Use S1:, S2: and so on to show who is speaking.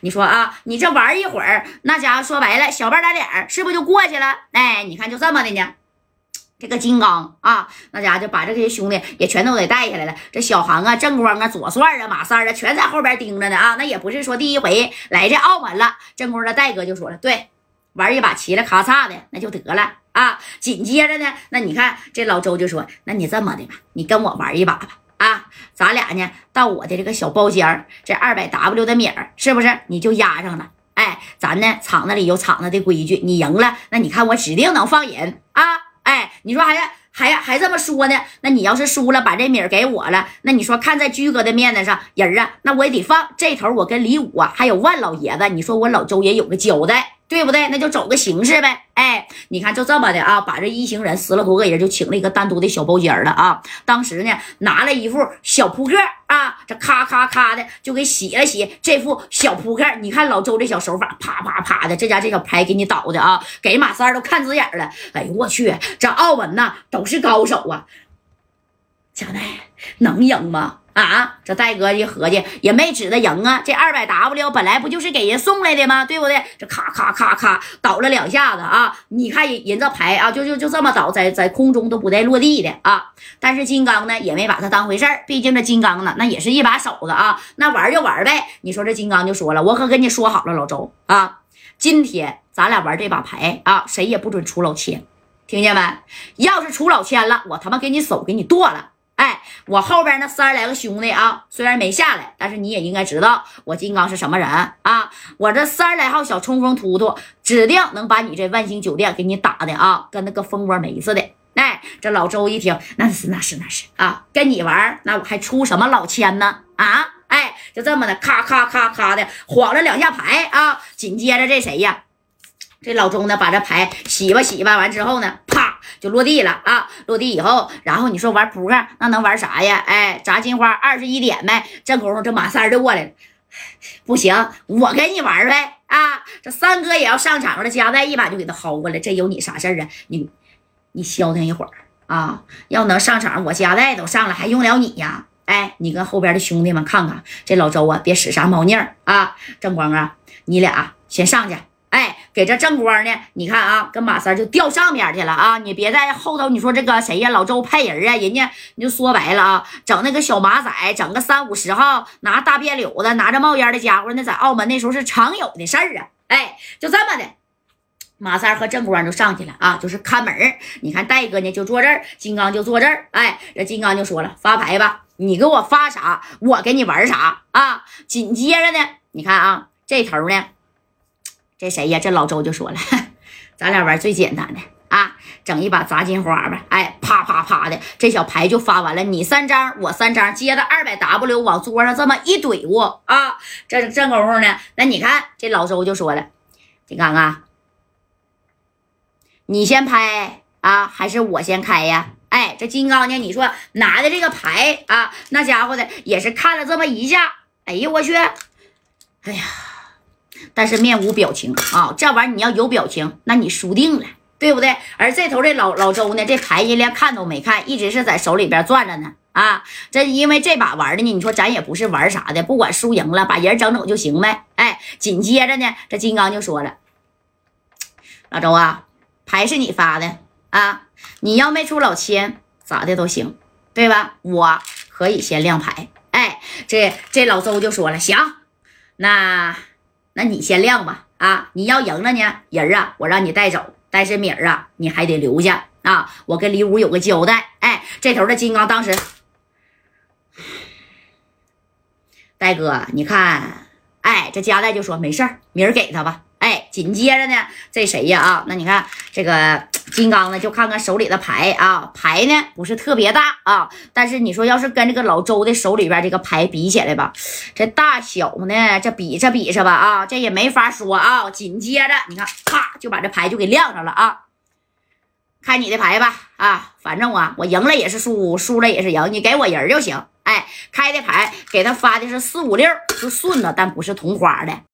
S1: 你说啊，你这玩一会儿，那家伙说白了，小半打脸是不是就过去了？哎，你看就这么的呢。这个金刚啊，那家伙就把这些兄弟也全都给带下来了。这小航啊、正光啊、左帅啊、马三啊，全在后边盯着呢啊。那也不是说第一回来这澳门了。正光的戴哥就说了，对，玩一把齐了咔嚓的那就得了啊。紧接着呢，那你看这老周就说，那你这么的吧，你跟我玩一把吧啊，咱俩呢到我的这个小包间儿，这二百 W 的米儿是不是你就压上了？哎，咱呢厂子里有厂子的规矩，你赢了，那你看我指定能放人啊。哎，你说还还还这么说呢？那你要是输了，把这米儿给我了，那你说看在居哥的面子上，人啊，那我也得放。这头我跟李武啊，还有万老爷子，你说我老周也有个交代。对不对？那就走个形式呗。哎，你看就这么的啊，把这一行人十来多个人就请了一个单独的小包间了啊。当时呢，拿了一副小扑克啊，这咔咔咔的就给洗了洗这副小扑克。你看老周这小手法，啪啪啪的，这家这小牌给你倒的啊，给马三都看直眼了。哎呦我去，这澳门呐都是高手啊，贾代能赢吗？啊，这戴哥一合计也没指着赢啊，这二百 W 本来不就是给人送来的吗？对不对？这咔咔咔咔倒了两下子啊！你看人人这牌啊，就就就这么倒，在在空中都不带落地的啊。但是金刚呢也没把他当回事儿，毕竟这金刚呢那也是一把手子啊，那玩就玩呗。你说这金刚就说了，我可跟你说好了，老周啊，今天咱俩玩这把牌啊，谁也不准出老千，听见没？要是出老千了，我他妈给你手给你剁了。我后边那三十来个兄弟啊，虽然没下来，但是你也应该知道我金刚是什么人啊！我这三十来号小冲锋突突，指定能把你这万兴酒店给你打的啊，跟那个蜂窝煤似的。哎，这老周一听，那是那是那是啊，跟你玩，那我还出什么老千呢？啊，哎，就这么的，咔咔咔咔的晃了两下牌啊，紧接着这谁呀？这老钟呢，把这牌洗吧洗吧，完之后呢，就落地了啊！落地以后，然后你说玩扑克那能玩啥呀？哎，砸金花二十一点呗。这功夫这马三就过来了，不行，我跟你玩呗啊！这三哥也要上场了，加代一把就给他薅过来，这有你啥事儿啊？你你消停一会儿啊！要能上场，我加代都上了，还用了你呀？哎，你跟后边的兄弟们看看，这老周啊，别使啥猫腻儿啊！正光啊，你俩先上去。给这正光呢？你看啊，跟马三就掉上边去了啊！你别在后头，你说这个谁呀？老周派人啊，人家你就说白了啊，整那个小马仔，整个三五十号拿大辫柳子、拿着冒烟的家伙，那在澳门那时候是常有的事儿啊！哎，就这么的，马三和正光就上去了啊，就是看门你看戴哥呢就坐这儿，金刚就坐这儿。哎，这金刚就说了：“发牌吧，你给我发啥，我给你玩啥啊！”紧接着呢，你看啊，这头呢。这谁呀？这老周就说了，咱俩玩最简单的啊，整一把砸金花吧。哎，啪啪啪的，这小牌就发完了，你三张，我三张，接着二百 W 往桌上这么一怼过啊。这这功夫呢，那你看这老周就说了，金刚啊，你先拍啊，还是我先开呀？哎，这金刚呢，你说拿的这个牌啊，那家伙的也是看了这么一下，哎呀，我去，哎呀。但是面无表情啊，这玩意儿你要有表情，那你输定了，对不对？而这头这老老周呢，这牌人连看都没看，一直是在手里边转着呢。啊，这因为这把玩的呢，你说咱也不是玩啥的，不管输赢了，把人整整就行呗。哎，紧接着呢，这金刚就说了：“老周啊，牌是你发的啊，你要没出老千，咋的都行，对吧？我可以先亮牌。”哎，这这老周就说了：“行，那。”那你先亮吧，啊，你要赢了呢，人啊，我让你带走，但是米儿啊，你还得留下啊，我跟李武有个交代。哎，这头的金刚当时，戴哥，你看，哎，这加代就说没事儿，米儿给他吧。哎，紧接着呢，这谁呀？啊，那你看这个。金刚呢，就看看手里的牌啊，牌呢不是特别大啊，但是你说要是跟这个老周的手里边这个牌比起来吧，这大小呢，这比着比着吧啊，这也没法说啊。紧接着你看，啪就把这牌就给亮上了啊，看你的牌吧啊，反正啊，我赢了也是输，输了也是赢，你给我人就行。哎，开的牌给他发的是四五六，是顺的，但不是同花的。